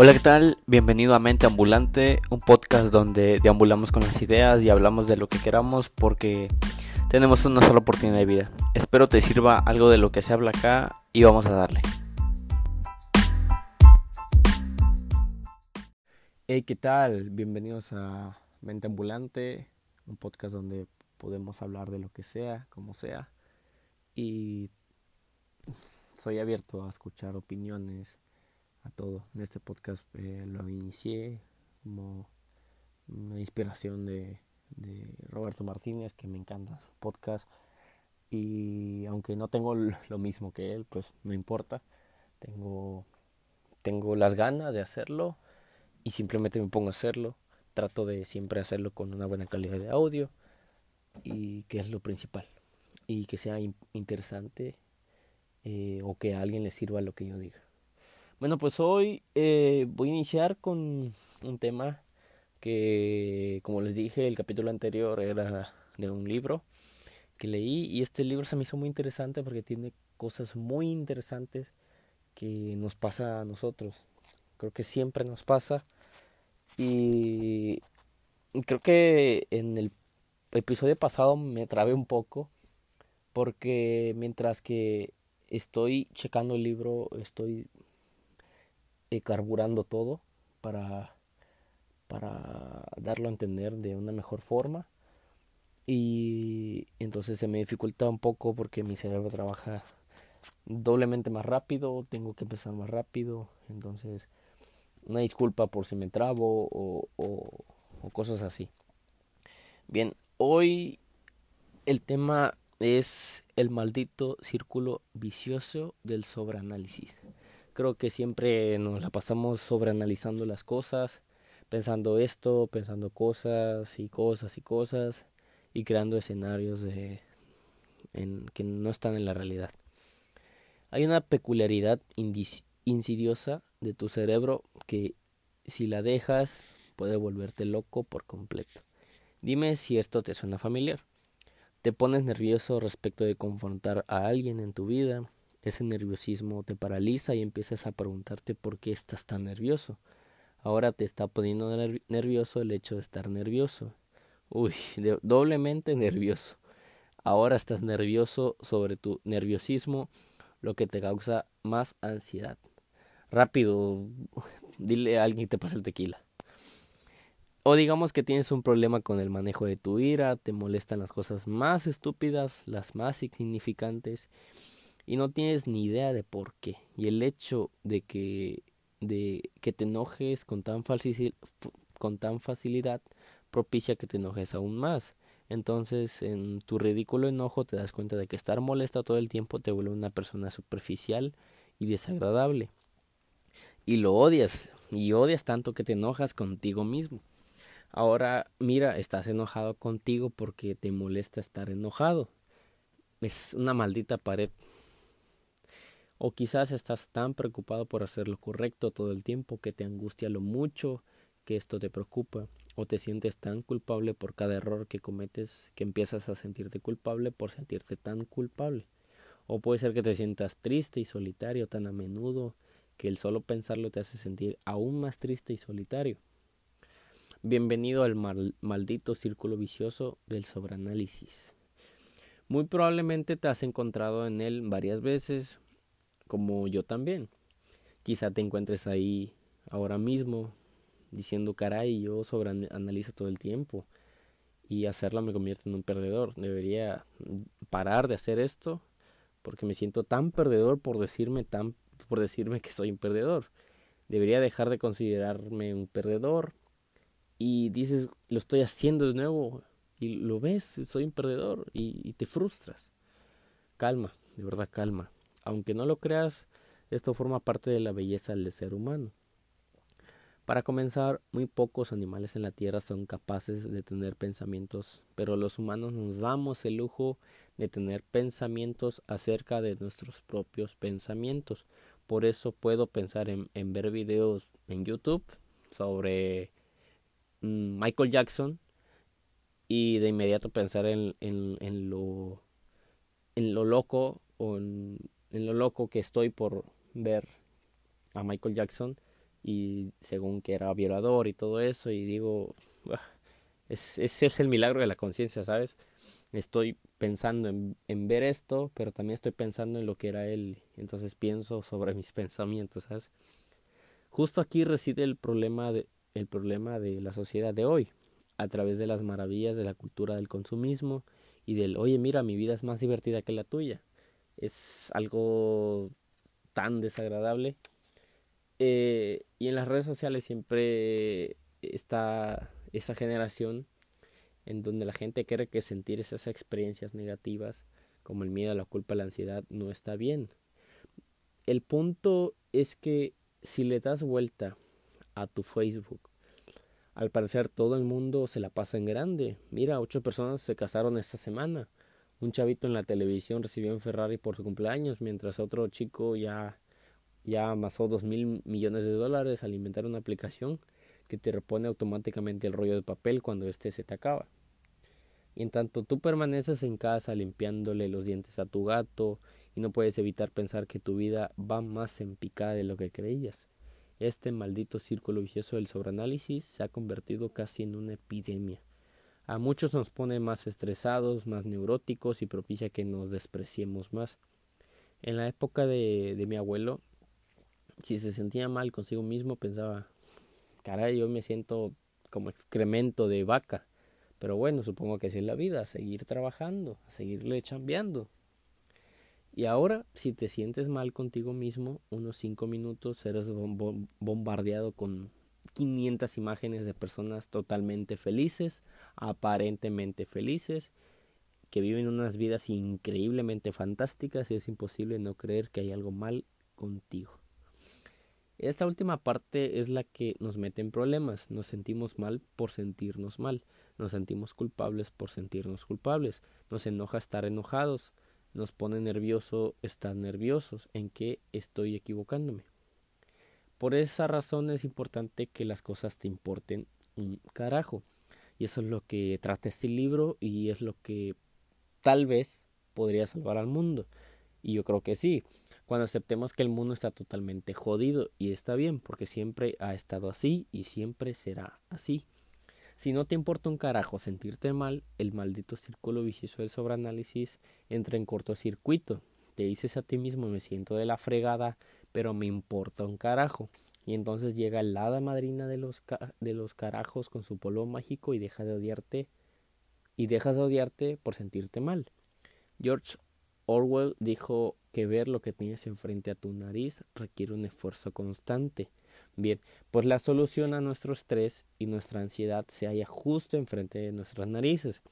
Hola, ¿qué tal? Bienvenido a Mente Ambulante, un podcast donde deambulamos con las ideas y hablamos de lo que queramos porque tenemos una sola oportunidad de vida. Espero te sirva algo de lo que se habla acá y vamos a darle. Hey, ¿qué tal? Bienvenidos a Mente Ambulante, un podcast donde podemos hablar de lo que sea, como sea. Y soy abierto a escuchar opiniones a todo. En este podcast eh, lo inicié como una inspiración de, de, Roberto Martínez, que me encanta su podcast. Y aunque no tengo lo mismo que él, pues no importa. Tengo, tengo las ganas de hacerlo y simplemente me pongo a hacerlo. Trato de siempre hacerlo con una buena calidad de audio y que es lo principal. Y que sea interesante eh, o que a alguien le sirva lo que yo diga. Bueno, pues hoy eh, voy a iniciar con un tema que, como les dije, el capítulo anterior era de un libro que leí y este libro se me hizo muy interesante porque tiene cosas muy interesantes que nos pasa a nosotros. Creo que siempre nos pasa y creo que en el episodio pasado me trabé un poco porque mientras que estoy checando el libro, estoy eh, carburando todo para, para darlo a entender de una mejor forma. Y entonces se me dificulta un poco porque mi cerebro trabaja doblemente más rápido, tengo que empezar más rápido. Entonces, una disculpa por si me trabo o, o, o cosas así. Bien, hoy el tema es el maldito círculo vicioso del sobreanálisis. Creo que siempre nos la pasamos sobreanalizando las cosas, pensando esto, pensando cosas y cosas y cosas y creando escenarios de en, que no están en la realidad. Hay una peculiaridad insidiosa de tu cerebro que si la dejas puede volverte loco por completo. Dime si esto te suena familiar. Te pones nervioso respecto de confrontar a alguien en tu vida, ese nerviosismo te paraliza y empiezas a preguntarte por qué estás tan nervioso. Ahora te está poniendo nervioso el hecho de estar nervioso. Uy, doblemente nervioso. Ahora estás nervioso sobre tu nerviosismo, lo que te causa más ansiedad. Rápido, dile a alguien que te pase el tequila. O digamos que tienes un problema con el manejo de tu ira, te molestan las cosas más estúpidas, las más insignificantes y no tienes ni idea de por qué. Y el hecho de que, de que te enojes con tan, con tan facilidad propicia que te enojes aún más. Entonces, en tu ridículo enojo te das cuenta de que estar molesta todo el tiempo te vuelve una persona superficial y desagradable. Y lo odias, y odias tanto que te enojas contigo mismo. Ahora, mira, estás enojado contigo porque te molesta estar enojado. Es una maldita pared o quizás estás tan preocupado por hacer lo correcto todo el tiempo que te angustia lo mucho que esto te preocupa. O te sientes tan culpable por cada error que cometes que empiezas a sentirte culpable por sentirte tan culpable. O puede ser que te sientas triste y solitario tan a menudo que el solo pensarlo te hace sentir aún más triste y solitario. Bienvenido al maldito círculo vicioso del sobreanálisis. Muy probablemente te has encontrado en él varias veces como yo también. Quizá te encuentres ahí ahora mismo diciendo, caray, yo sobreanalizo todo el tiempo y hacerlo me convierte en un perdedor. Debería parar de hacer esto porque me siento tan perdedor por decirme tan por decirme que soy un perdedor. Debería dejar de considerarme un perdedor y dices, lo estoy haciendo de nuevo y lo ves, soy un perdedor y te frustras. Calma, de verdad calma. Aunque no lo creas, esto forma parte de la belleza del ser humano. Para comenzar, muy pocos animales en la Tierra son capaces de tener pensamientos, pero los humanos nos damos el lujo de tener pensamientos acerca de nuestros propios pensamientos. Por eso puedo pensar en, ver videos en YouTube sobre mm, Michael Jackson y de inmediato pensar en, en, lo, en lo loco o en en lo loco que estoy por ver a Michael Jackson y según que era violador y todo eso y digo, ese es el milagro de la conciencia, ¿sabes? Estoy pensando en, en, ver esto, pero también estoy pensando en lo que era él, entonces pienso sobre mis pensamientos, ¿sabes? Justo aquí reside el problema de, el problema de la sociedad de hoy, a través de las maravillas de la cultura del consumismo y del, oye, mira, mi vida es más divertida que la tuya. Es algo tan desagradable. Eh, y en las redes sociales siempre está esa generación en donde la gente cree que sentir esas experiencias negativas como el miedo, la culpa, la ansiedad no está bien. El punto es que si le das vuelta a tu Facebook, al parecer todo el mundo se la pasa en grande. Mira, ocho personas se casaron esta semana. Un chavito en la televisión recibió un Ferrari por su cumpleaños, mientras otro chico ya, ya amasó dos mil millones de dólares al inventar una aplicación que te repone automáticamente el rollo de papel cuando éste se te acaba. Y en tanto tú permaneces en casa limpiándole los dientes a tu gato y no puedes evitar pensar que tu vida va más en picada de lo que creías. Este maldito círculo vicioso del sobreanálisis se ha convertido casi en una epidemia. A muchos nos pone más estresados, más neuróticos y propicia que nos despreciemos más. En la época de, de mi abuelo, si se sentía mal consigo mismo, pensaba, caray, yo me siento como excremento de vaca. Pero bueno, supongo que así es la vida, a seguir trabajando, a seguirle chambeando. Y ahora, si te sientes mal contigo mismo, unos cinco minutos eres bombardeado con 500 imágenes de personas totalmente felices, aparentemente felices, que viven unas vidas increíblemente fantásticas y es imposible no creer que hay algo mal contigo. Esta última parte es la que nos mete en problemas. Nos sentimos mal por sentirnos mal. Nos sentimos culpables por sentirnos culpables. Nos enoja estar enojados. Nos pone nervioso estar nerviosos. ¿En qué estoy equivocándome? Por esa razón es importante que las cosas te importen un carajo. Y eso es lo que trata este libro y es lo que tal vez podría salvar al mundo. Y yo creo que sí cuando aceptemos que el mundo está totalmente jodido y está bien porque siempre ha estado así y siempre será así. Si no te importa un carajo sentirte mal, el maldito círculo vicioso del sobreanálisis entra en cortocircuito. Te dices a ti mismo me siento de la fregada, pero me importa un carajo. Y entonces llega la hada madrina de los, de los carajos con su polvo mágico y deja de odiarte y dejas de odiarte por sentirte mal. George Orwell dijo que ver lo que tienes enfrente a tu nariz requiere un esfuerzo constante. Bien, pues la solución a nuestro estrés y nuestra ansiedad se halla justo enfrente de nuestras narices.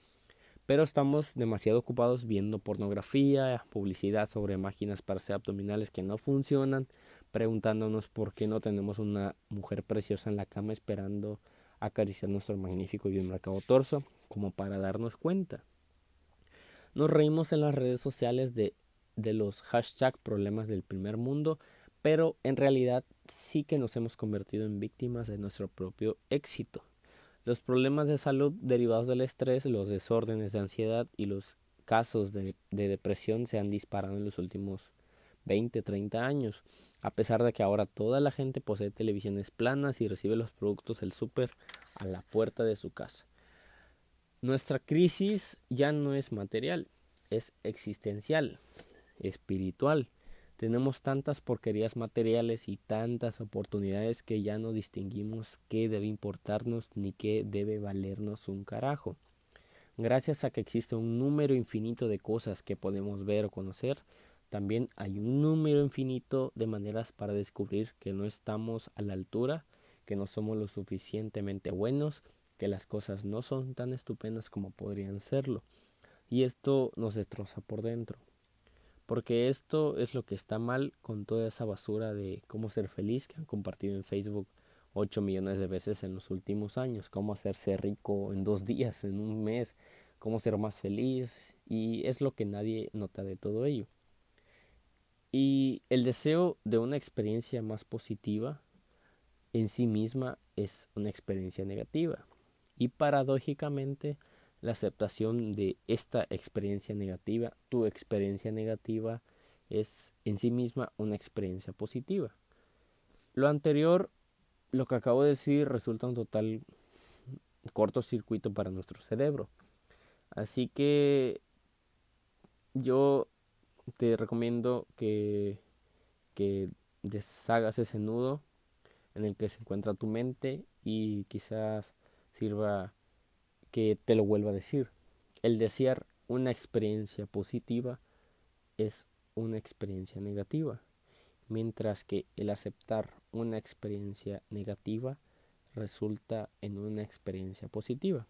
Pero estamos demasiado ocupados viendo pornografía, publicidad sobre máquinas para hacer abdominales que no funcionan, preguntándonos por qué no tenemos una mujer preciosa en la cama esperando acariciar nuestro magnífico y bien marcado torso, como para darnos cuenta. Nos reímos en las redes sociales de, los hashtag problemas del primer mundo, pero en realidad sí que nos hemos convertido en víctimas de nuestro propio éxito. Los problemas de salud derivados del estrés, los desórdenes de ansiedad y los casos de, de depresión se han disparado en los últimos 20, 30 años, a pesar de que ahora toda la gente posee televisiones planas y recibe los productos del súper a la puerta de su casa. Nuestra crisis ya no es material, es existencial, espiritual. Tenemos tantas porquerías materiales y tantas oportunidades que ya no distinguimos qué debe importarnos ni qué debe valernos un carajo. Gracias a que existe un número infinito de cosas que podemos ver o conocer, también hay un número infinito de maneras para descubrir que no estamos a la altura, que no somos lo suficientemente buenos que las cosas no son tan estupendas como podrían serlo. Y esto nos destroza por dentro. Porque esto es lo que está mal con toda esa basura de cómo ser feliz que han compartido en Facebook 8 millones de veces en los últimos años. Cómo hacerse rico en dos días, en un mes. Cómo ser más feliz. Y es lo que nadie nota de todo ello. Y el deseo de una experiencia más positiva en sí misma es una experiencia negativa y paradójicamente la aceptación de esta experiencia negativa, tu experiencia negativa es en sí misma una experiencia positiva. Lo anterior lo que acabo de decir resulta un total cortocircuito para nuestro cerebro. Así que yo te recomiendo que, que deshagas ese nudo en el que se encuentra tu mente y quizás sirva que te lo vuelva a decir. El desear una experiencia positiva es una experiencia negativa, mientras que el aceptar una experiencia negativa resulta en una experiencia positiva.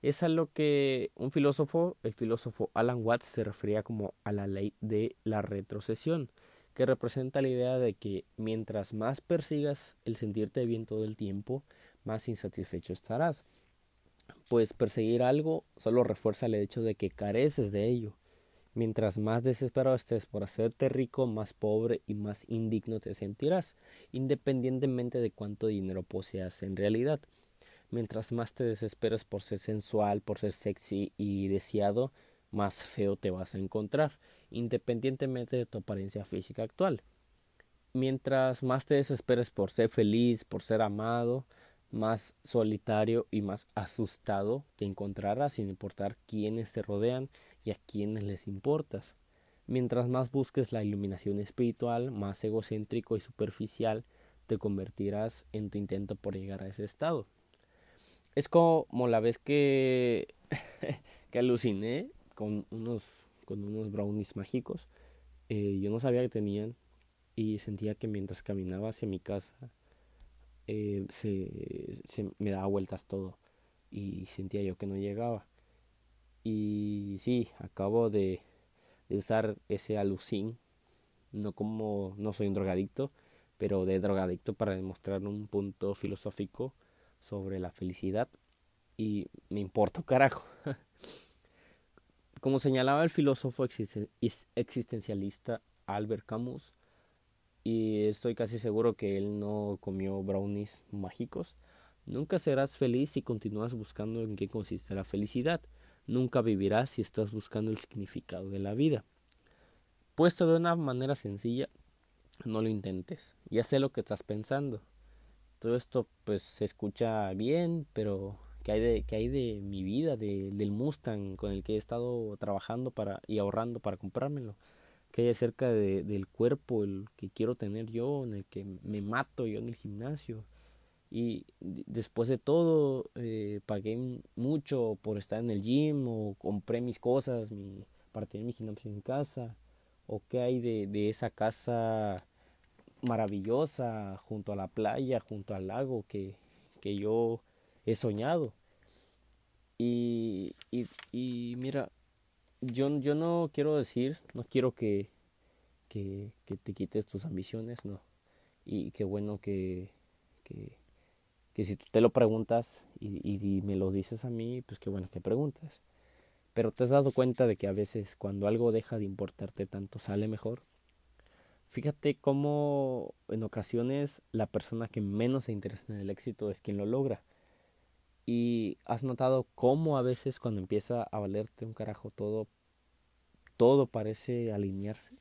Es a lo que un filósofo, el filósofo Alan Watts, se refería como a la ley de la retrocesión, que representa la idea de que mientras más persigas el sentirte bien todo el tiempo, más insatisfecho estarás. Pues perseguir algo solo refuerza el hecho de que careces de ello. Mientras más desesperado estés por hacerte rico, más pobre y más indigno te sentirás, independientemente de cuánto dinero poseas en realidad. Mientras más te desesperas por ser sensual, por ser sexy y deseado, más feo te vas a encontrar, independientemente de tu apariencia física actual. Mientras más te desesperes por ser feliz, por ser amado, más solitario y más asustado te encontrarás sin importar quiénes te rodean y a quiénes les importas. Mientras más busques la iluminación espiritual, más egocéntrico y superficial te convertirás en tu intento por llegar a ese estado. Es como la vez que, que aluciné con unos, con unos brownies mágicos. Eh, yo no sabía que tenían y sentía que mientras caminaba hacia mi casa eh, se, me daba vueltas todo y sentía yo que no llegaba. Y sí, acabo de, de usar ese alucin, no como no soy un drogadicto, pero de drogadicto para demostrar un punto filosófico sobre la felicidad y me importa carajo. Como señalaba el filósofo existencialista Albert Camus, y estoy casi seguro que él no comió brownies mágicos, nunca serás feliz si continúas buscando en qué consiste la felicidad. Nunca vivirás si estás buscando el significado de la vida. Puesto de una manera sencilla, no lo intentes. Ya sé lo que estás pensando todo esto pues se escucha bien, pero ¿qué hay de, qué hay de mi vida, de, del Mustang con el que he estado trabajando para, y ahorrando para comprármelo? ¿Qué hay acerca de, del cuerpo, el que quiero tener yo, en el que me mato yo en el gimnasio? Y después de todo, eh, pagué mucho por estar en el gym o compré mis cosas mi, para tener mi gimnasio en casa. ¿O qué hay de, de esa casa maravillosa junto a la playa, junto al lago que, que yo he soñado. Y, y, y mira, yo, yo no quiero decir, no quiero que, que, que, te quites tus ambiciones, no. Y qué bueno que, que, que si tú te lo preguntas y, y, me lo dices a mí, pues qué bueno que preguntas. Pero te has dado cuenta de que a veces cuando algo deja de importarte tanto sale mejor. Fíjate cómo en ocasiones la persona que menos se interesa en el éxito es quien lo logra. Y has notado cómo a veces cuando empieza a valerte un carajo todo, todo parece alinearse.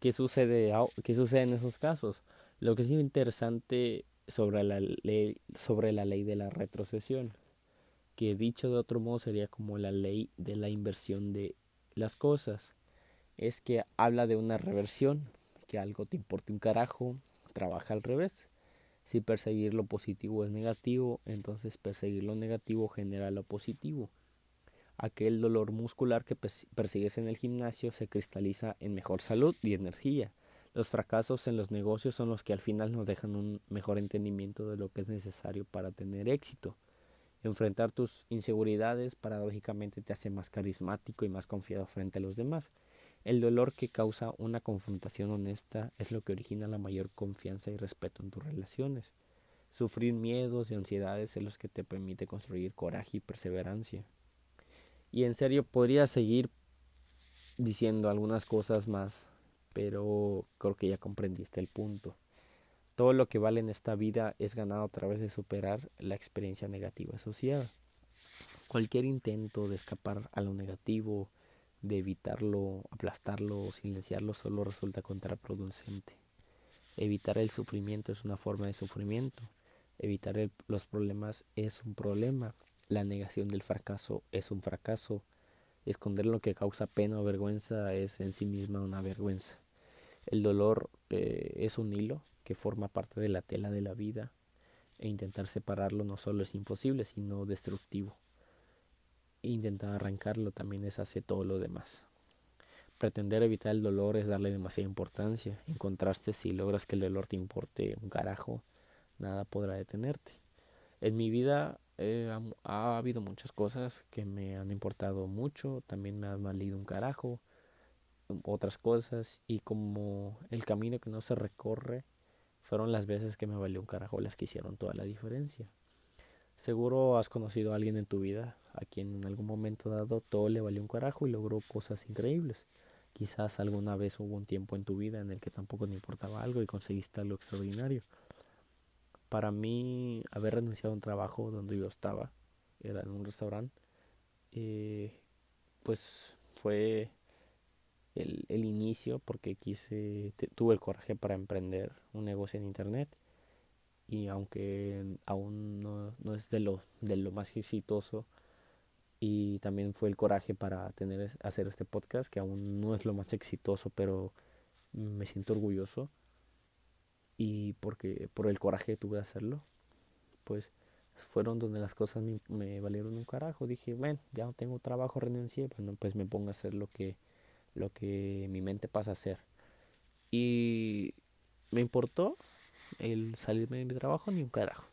¿Qué sucede, qué sucede en esos casos? Lo que es interesante sobre la ley, sobre la ley de la retrocesión, que dicho de otro modo sería como la ley de la inversión de las cosas es que habla de una reversión, que algo te importe un carajo, trabaja al revés. Si perseguir lo positivo es negativo, entonces perseguir lo negativo genera lo positivo. Aquel dolor muscular que persigues en el gimnasio se cristaliza en mejor salud y energía. Los fracasos en los negocios son los que al final nos dejan un mejor entendimiento de lo que es necesario para tener éxito. Enfrentar tus inseguridades paradójicamente te hace más carismático y más confiado frente a los demás. El dolor que causa una confrontación honesta es lo que origina la mayor confianza y respeto en tus relaciones. Sufrir miedos y ansiedades es lo que te permite construir coraje y perseverancia. Y en serio podría seguir diciendo algunas cosas más, pero creo que ya comprendiste el punto. Todo lo que vale en esta vida es ganado a través de superar la experiencia negativa asociada. Cualquier intento de escapar a lo negativo, de evitarlo, aplastarlo o silenciarlo solo resulta contraproducente. Evitar el sufrimiento es una forma de sufrimiento. Evitar los problemas es un problema. La negación del fracaso es un fracaso. Esconder lo que causa pena o vergüenza es en sí misma una vergüenza. El dolor eh, es un hilo que forma parte de la tela de la vida e intentar separarlo no solo es imposible, sino destructivo. E intentar arrancarlo también es hacer todo lo demás. Pretender evitar el dolor es darle demasiada importancia. En contraste, si logras que el dolor te importe un carajo, nada podrá detenerte. En mi vida eh, ha, habido muchas cosas que me han importado mucho, también me han valido un carajo, otras cosas, y como el camino que no se recorre, fueron las veces que me valió un carajo las que hicieron toda la diferencia. Seguro has conocido a alguien en tu vida a quien en algún momento dado todo le valió un carajo y logró cosas increíbles. Quizás alguna vez hubo un tiempo en tu vida en el que tampoco te importaba algo y conseguiste algo extraordinario. Para mí, haber renunciado a un trabajo donde yo estaba, era en un restaurante, eh, pues fue el, el inicio porque quise, tuve el coraje para emprender un negocio en internet y aunque aún no, no es de lo, de lo más exitoso y también fue el coraje para tener hacer este podcast que aún no es lo más exitoso pero me siento orgulloso y porque por el coraje que tuve de hacerlo pues fueron donde las cosas me, valieron un carajo dije bueno ya no tengo trabajo renuncié bueno pues me pongo a hacer lo que lo que mi mente pasa a hacer. Y me importó el salirme de mi trabajo ni un carajo.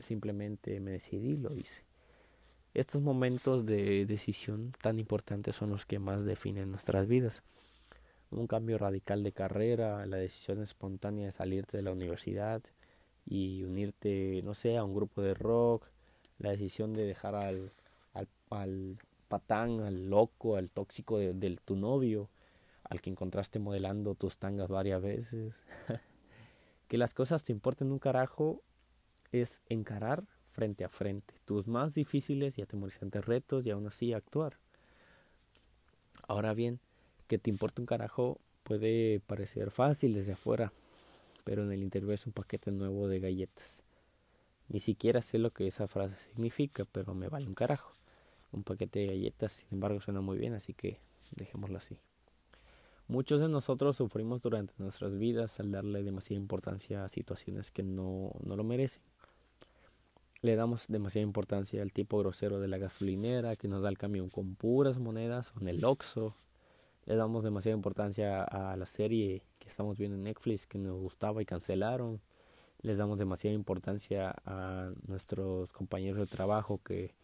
Simplemente me decidí y lo hice. Estos momentos de decisión tan importantes son los que más definen nuestras vidas. Un cambio radical de carrera, la decisión espontánea de salirte de la universidad y unirte, no sé, a un grupo de rock, la decisión de dejar al, al, al patán, al loco, al tóxico de, tu novio, al que encontraste modelando tus tangas varias veces. que las cosas te importen un carajo es encarar frente a frente tus más difíciles y atemorizantes retos y aún así actuar. Ahora bien, que te importe un carajo puede parecer fácil desde afuera, pero en el interior es un paquete nuevo de galletas. Ni siquiera sé lo que esa frase significa, pero me vale un carajo un paquete de galletas, sin embargo suena muy bien, así que dejémoslo así. Muchos de nosotros sufrimos durante nuestras vidas al darle demasiada importancia a situaciones que no, no lo merecen. Le damos demasiada importancia al tipo grosero de la gasolinera que nos da el camión con puras monedas o en el Oxxo. Le damos demasiada importancia a la serie que estamos viendo en Netflix que nos gustaba y cancelaron. Les damos demasiada importancia a nuestros compañeros de trabajo que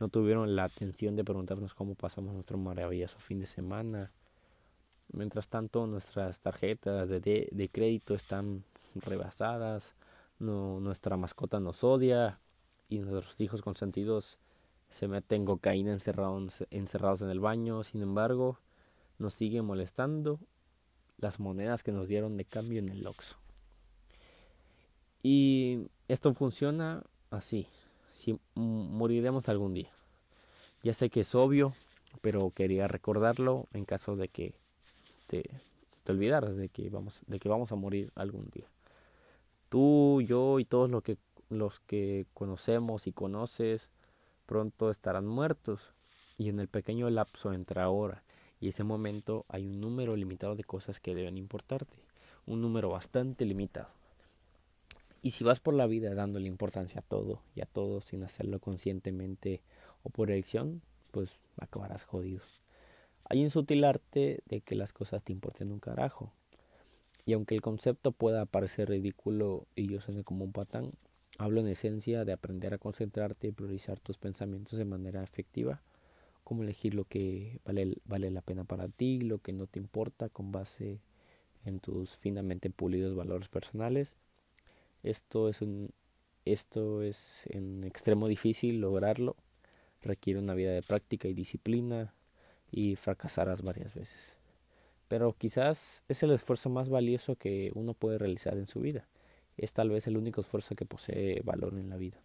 no tuvieron la atención de preguntarnos cómo pasamos nuestro maravilloso fin de semana. Mientras tanto, nuestras tarjetas de, de, crédito están rebasadas, nuestra mascota nos odia y nuestros hijos consentidos se meten cocaína encerrados, encerrados en el baño. Sin embargo, nos siguen molestando las monedas que nos dieron de cambio en el Oxxo. Y esto funciona así si moriremos algún día. Ya sé que es obvio, pero quería recordarlo en caso de que te, te olvidaras de que vamos de que vamos a morir algún día. Tú, yo y todos los que los que conocemos y conoces pronto estarán muertos y en el pequeño lapso entre ahora y ese momento hay un número limitado de cosas que deben importarte, un número bastante limitado. Y si vas por la vida dándole importancia a todo y a todo sin hacerlo conscientemente o por elección, pues acabarás jodido. Hay un sutil arte de que las cosas te importen un carajo. Y aunque el concepto pueda parecer ridículo y yo suene como un patán, hablo en esencia de aprender a concentrarte y priorizar tus pensamientos de manera efectiva, como elegir lo que vale, vale la pena para ti, lo que no te importa con base en tus finamente pulidos valores personales esto es un esto es en extremo difícil lograrlo, requiere una vida de práctica y disciplina y fracasarás varias veces. Pero quizás es el esfuerzo más valioso que uno puede realizar en su vida. Es tal vez el único esfuerzo que posee valor en la vida.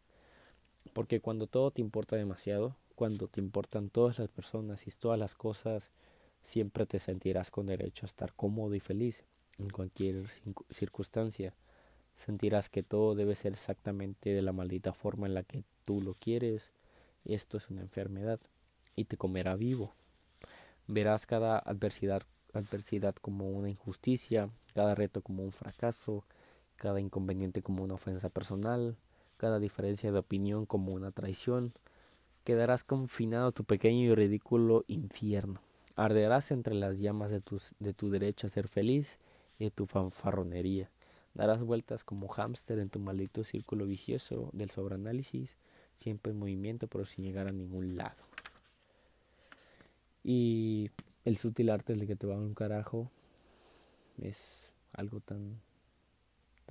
Porque cuando todo te importa demasiado, cuando te importan todas las personas y todas las cosas, siempre te sentirás con derecho a estar cómodo y feliz en cualquier circunstancia. Sentirás que todo debe ser exactamente de la maldita forma en la que tú lo quieres. Esto es una enfermedad y te comerá vivo. Verás cada adversidad, adversidad como una injusticia, cada reto como un fracaso, cada inconveniente como una ofensa personal, cada diferencia de opinión como una traición. Quedarás confinado a tu pequeño y ridículo infierno. Arderás entre las llamas de, tus, de tu derecho a ser feliz y de tu fanfarronería. Darás vueltas como hámster en tu maldito círculo vicioso del sobreanálisis, siempre en movimiento pero sin llegar a ningún lado. Y el sutil arte de que te va a un carajo es algo tan,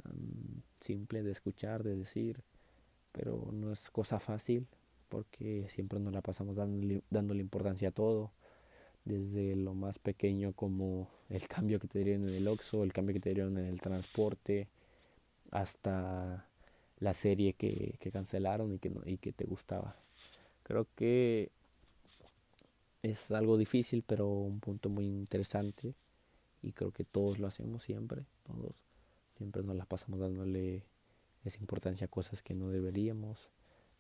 tan simple de escuchar, de decir, pero no es cosa fácil porque siempre nos la pasamos dándole, dándole importancia a todo, desde lo más pequeño como el cambio que te dieron en el Oxxo, el cambio que te dieron en el transporte, hasta la serie que, que cancelaron y que, no, y que te gustaba. Creo que es algo difícil, pero un punto muy interesante y creo que todos lo hacemos siempre, todos siempre nos la pasamos dándole esa importancia a cosas que no deberíamos,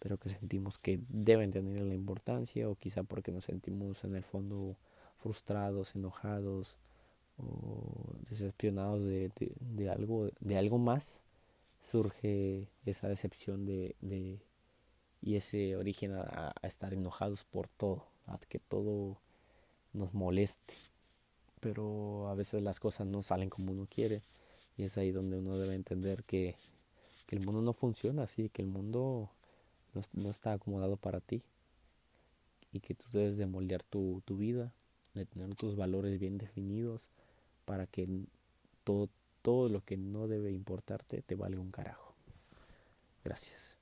pero que sentimos que deben tener la importancia o quizá porque nos sentimos en el fondo frustrados, enojados o decepcionados de, de, algo de algo más surge esa decepción de, de y ese origen a, a, estar enojados por todo, a que todo nos moleste. Pero a veces las cosas no salen como uno quiere y es ahí donde uno debe entender que, que el mundo no funciona así, que el mundo no, no, está acomodado para ti y que tú debes de moldear tu, tu vida, de tener tus valores bien definidos para que todo, todo lo que no debe importarte te valga un carajo. Gracias.